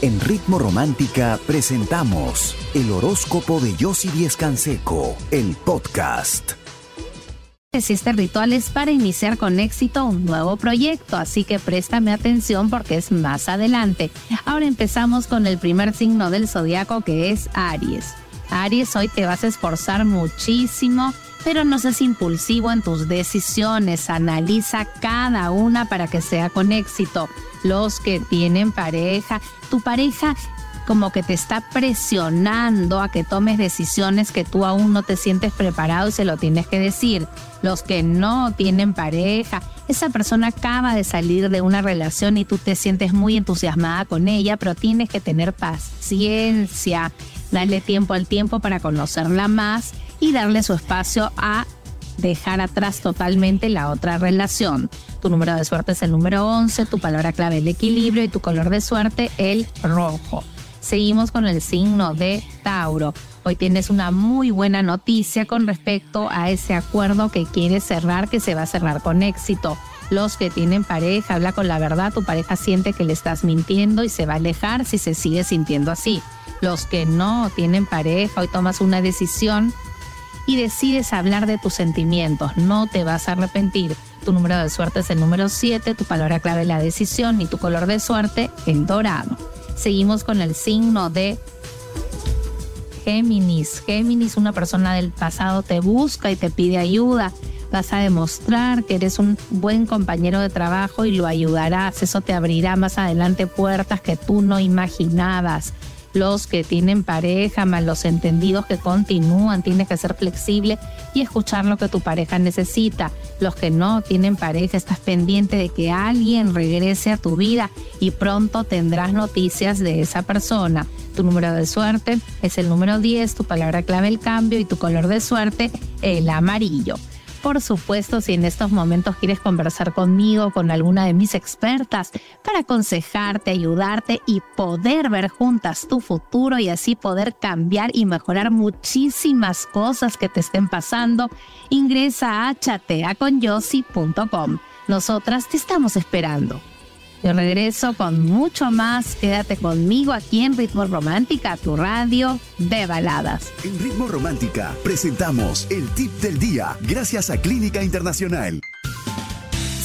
En Ritmo Romántica presentamos el horóscopo de Yossi Díez Canseco, el podcast. Este ritual es para iniciar con éxito un nuevo proyecto, así que préstame atención porque es más adelante. Ahora empezamos con el primer signo del zodiaco que es Aries. Aries, hoy te vas a esforzar muchísimo pero no seas impulsivo en tus decisiones, analiza cada una para que sea con éxito. Los que tienen pareja, tu pareja como que te está presionando a que tomes decisiones que tú aún no te sientes preparado y se lo tienes que decir. Los que no tienen pareja, esa persona acaba de salir de una relación y tú te sientes muy entusiasmada con ella, pero tienes que tener paciencia, darle tiempo al tiempo para conocerla más y darle su espacio a dejar atrás totalmente la otra relación. Tu número de suerte es el número 11, tu palabra clave el equilibrio y tu color de suerte el rojo. Seguimos con el signo de Tauro. Hoy tienes una muy buena noticia con respecto a ese acuerdo que quieres cerrar, que se va a cerrar con éxito. Los que tienen pareja, habla con la verdad, tu pareja siente que le estás mintiendo y se va a alejar si se sigue sintiendo así. Los que no tienen pareja, hoy tomas una decisión y decides hablar de tus sentimientos. No te vas a arrepentir. Tu número de suerte es el número 7, tu palabra clave la decisión y tu color de suerte el dorado. Seguimos con el signo de Géminis. Géminis, una persona del pasado te busca y te pide ayuda. Vas a demostrar que eres un buen compañero de trabajo y lo ayudarás. Eso te abrirá más adelante puertas que tú no imaginabas los que tienen pareja, más los entendidos que continúan, tienes que ser flexible y escuchar lo que tu pareja necesita. Los que no tienen pareja, estás pendiente de que alguien regrese a tu vida y pronto tendrás noticias de esa persona. Tu número de suerte es el número 10, tu palabra clave el cambio y tu color de suerte el amarillo. Por supuesto, si en estos momentos quieres conversar conmigo, con alguna de mis expertas, para aconsejarte, ayudarte y poder ver juntas tu futuro y así poder cambiar y mejorar muchísimas cosas que te estén pasando, ingresa a chateaconyossi.com. Nosotras te estamos esperando. Yo regreso con mucho más. Quédate conmigo aquí en Ritmo Romántica, tu radio de baladas. En Ritmo Romántica presentamos el tip del día gracias a Clínica Internacional.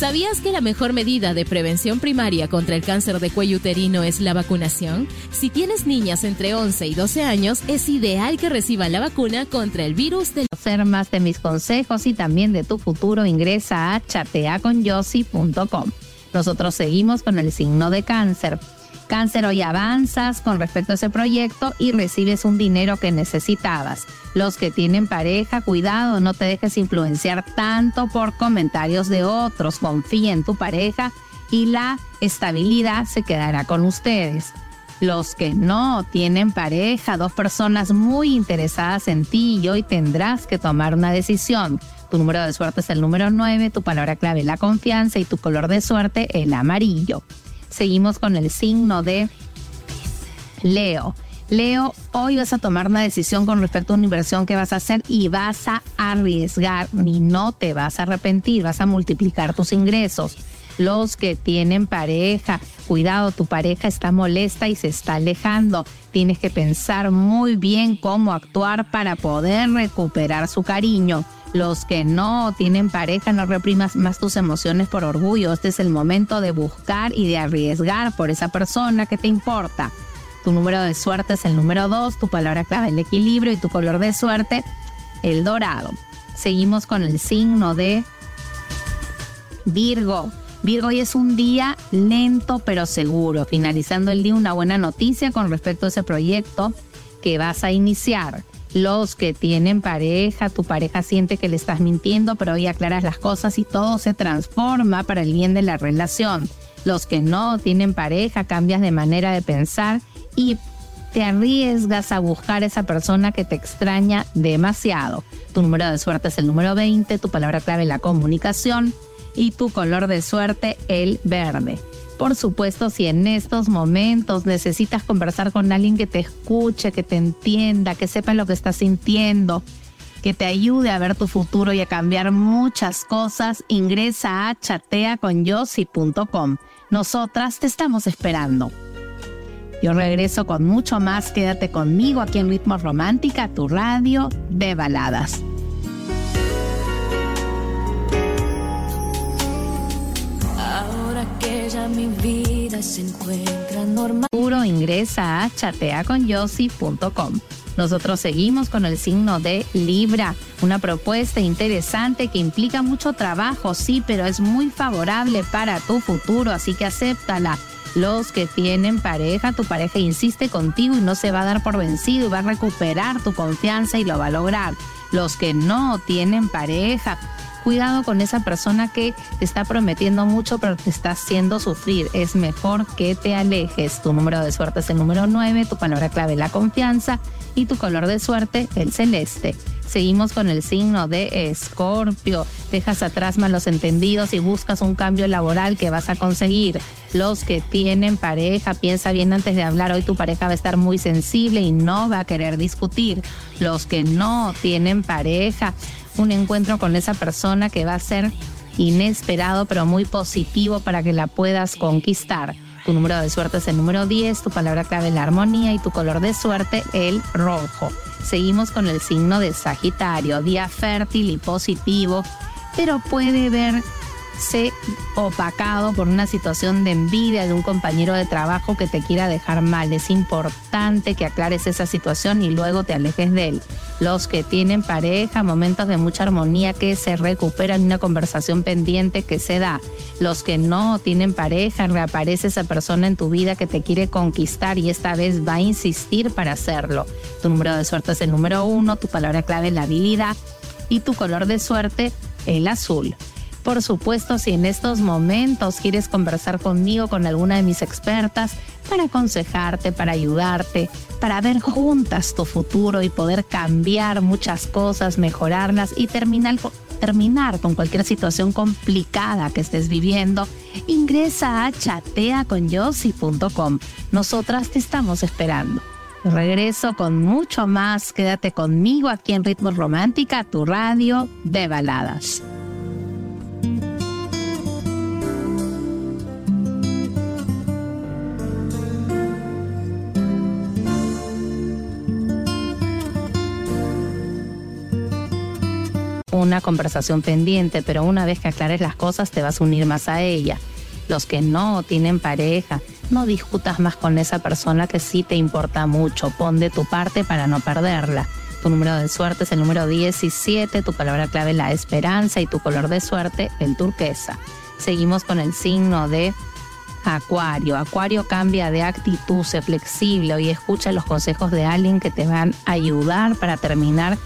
¿Sabías que la mejor medida de prevención primaria contra el cáncer de cuello uterino es la vacunación? Si tienes niñas entre 11 y 12 años, es ideal que reciban la vacuna contra el virus del... Ser más de mis consejos y también de tu futuro, ingresa a chateaconyossi.com. Nosotros seguimos con el signo de cáncer. Cáncer, hoy avanzas con respecto a ese proyecto y recibes un dinero que necesitabas. Los que tienen pareja, cuidado, no te dejes influenciar tanto por comentarios de otros. Confía en tu pareja y la estabilidad se quedará con ustedes. Los que no tienen pareja, dos personas muy interesadas en ti y hoy tendrás que tomar una decisión. Tu número de suerte es el número 9, tu palabra clave la confianza y tu color de suerte el amarillo. Seguimos con el signo de Leo. Leo, hoy vas a tomar una decisión con respecto a una inversión que vas a hacer y vas a arriesgar y no te vas a arrepentir, vas a multiplicar tus ingresos. Los que tienen pareja, cuidado, tu pareja está molesta y se está alejando. Tienes que pensar muy bien cómo actuar para poder recuperar su cariño. Los que no tienen pareja, no reprimas más tus emociones por orgullo. Este es el momento de buscar y de arriesgar por esa persona que te importa. Tu número de suerte es el número 2, tu palabra clave el equilibrio y tu color de suerte el dorado. Seguimos con el signo de Virgo. Virgo, es un día lento pero seguro. Finalizando el día, una buena noticia con respecto a ese proyecto que vas a iniciar los que tienen pareja, tu pareja siente que le estás mintiendo, pero hoy aclaras las cosas y todo se transforma para el bien de la relación. Los que no tienen pareja, cambias de manera de pensar y te arriesgas a buscar esa persona que te extraña demasiado. Tu número de suerte es el número 20, tu palabra clave la comunicación y tu color de suerte el verde. Por supuesto, si en estos momentos necesitas conversar con alguien que te escuche, que te entienda, que sepa lo que estás sintiendo, que te ayude a ver tu futuro y a cambiar muchas cosas, ingresa a chateaconyossi.com. Nosotras te estamos esperando. Yo regreso con mucho más. Quédate conmigo aquí en Ritmo Romántica, tu radio de baladas. Se encuentra normal. Puro ingresa a chateaconyossi.com. Nosotros seguimos con el signo de Libra, una propuesta interesante que implica mucho trabajo, sí, pero es muy favorable para tu futuro, así que acéptala. Los que tienen pareja, tu pareja insiste contigo y no se va a dar por vencido y va a recuperar tu confianza y lo va a lograr. Los que no tienen pareja, cuidado con esa persona que te está prometiendo mucho pero te está haciendo sufrir. Es mejor que te alejes. Tu número de suerte es el número 9, tu palabra clave la confianza y tu color de suerte el celeste. Seguimos con el signo de Escorpio. Dejas atrás malos entendidos y buscas un cambio laboral que vas a conseguir. Los que tienen pareja, piensa bien antes de hablar. Hoy tu pareja va a estar muy sensible y no va a querer discutir. Los que no tienen pareja, un encuentro con esa persona que va a ser inesperado pero muy positivo para que la puedas conquistar. Tu número de suerte es el número 10, tu palabra clave la armonía y tu color de suerte el rojo. Seguimos con el signo de Sagitario, día fértil y positivo, pero puede ver sé opacado por una situación de envidia de un compañero de trabajo que te quiera dejar mal. Es importante que aclares esa situación y luego te alejes de él. Los que tienen pareja, momentos de mucha armonía que se recuperan, una conversación pendiente que se da. Los que no tienen pareja, reaparece esa persona en tu vida que te quiere conquistar y esta vez va a insistir para hacerlo. Tu número de suerte es el número uno, tu palabra clave es la habilidad y tu color de suerte el azul. Por supuesto, si en estos momentos quieres conversar conmigo, con alguna de mis expertas, para aconsejarte, para ayudarte, para ver juntas tu futuro y poder cambiar muchas cosas, mejorarlas y terminar, con cualquier situación complicada que estés viviendo, ingresa a chateaconyossi.com. Nosotras te estamos esperando. Regreso con mucho más. Quédate conmigo aquí en Ritmo Romántica, tu radio de baladas. Una conversación pendiente, pero una vez que aclares las cosas te vas a unir más a ella. Los que no tienen pareja, no discutas más con esa persona que sí te importa mucho. Pon de tu parte para no perderla. Tu número de suerte es el número 17, tu palabra clave la esperanza y tu color de suerte el turquesa. Seguimos con el signo de Acuario. Acuario cambia de actitud, sé flexible y escucha los consejos de alguien que te van a ayudar para terminar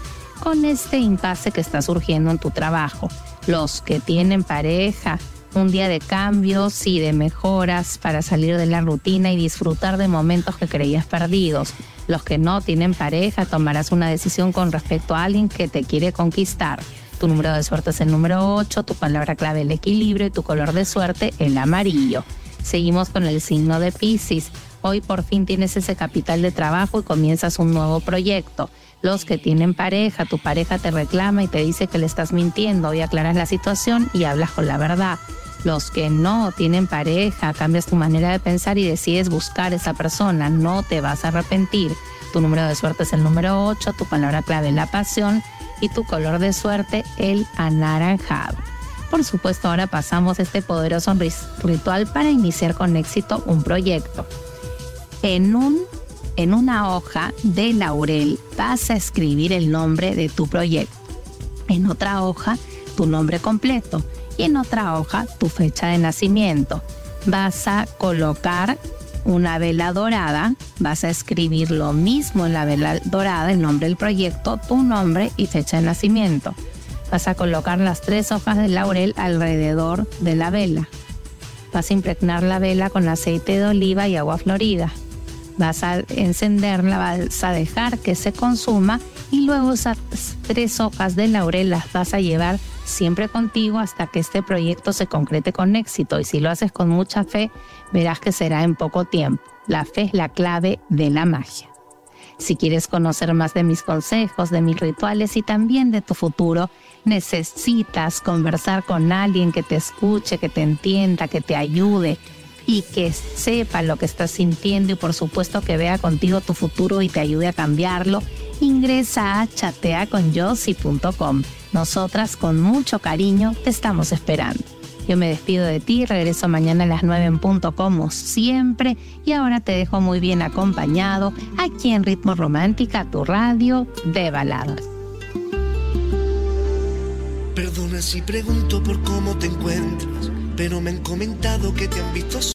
con este impasse que está surgiendo en tu trabajo. Los que tienen pareja, un día de cambios y de mejoras para salir de la rutina y disfrutar de momentos que creías perdidos. Los que no tienen pareja, tomarás una decisión con respecto a alguien que te quiere conquistar. Tu número de suerte es el número 8, tu palabra clave el equilibrio y tu color de suerte el amarillo. Seguimos con el signo de Pisces. Hoy por fin tienes ese capital de trabajo y comienzas un nuevo proyecto los que tienen pareja, tu pareja te reclama y te dice que le estás mintiendo y aclaras la situación y hablas con la verdad. Los que no tienen pareja, cambias tu manera de pensar y decides buscar esa persona, no te vas a arrepentir. Tu número de suerte es el número 8, tu palabra clave la pasión y tu color de suerte el anaranjado. Por supuesto, ahora pasamos este poderoso ritual para iniciar con éxito un proyecto. En un en una hoja de laurel vas a escribir el nombre de tu proyecto. En otra hoja, tu nombre completo. Y en otra hoja, tu fecha de nacimiento. Vas a colocar una vela dorada, vas a escribir lo mismo en la vela dorada, el nombre del proyecto, tu nombre y fecha de nacimiento. Vas a colocar las tres hojas de laurel alrededor de la vela. Vas a impregnar la vela con aceite de oliva y agua florida vas a encenderla, vas a dejar que se consuma y luego esas tres hojas de laurel las vas a llevar siempre contigo hasta que este proyecto se concrete con éxito y si lo haces con mucha fe, verás que será en poco tiempo. La fe es la clave de la magia. Si quieres conocer más de mis consejos, de mis rituales y también de tu futuro, necesitas conversar con alguien que te escuche, que te entienda, que te ayude, y que sepa lo que estás sintiendo y por supuesto que vea contigo tu futuro y te ayude a cambiarlo, ingresa a chateaconyossi.com. Nosotras con mucho cariño te estamos esperando. Yo me despido de ti, regreso mañana a las 9 en punto como siempre y ahora te dejo muy bien acompañado aquí en Ritmo Romántica, tu radio de baladas. Perdona si pregunto por cómo te encuentras, pero me han comentado que te han visto.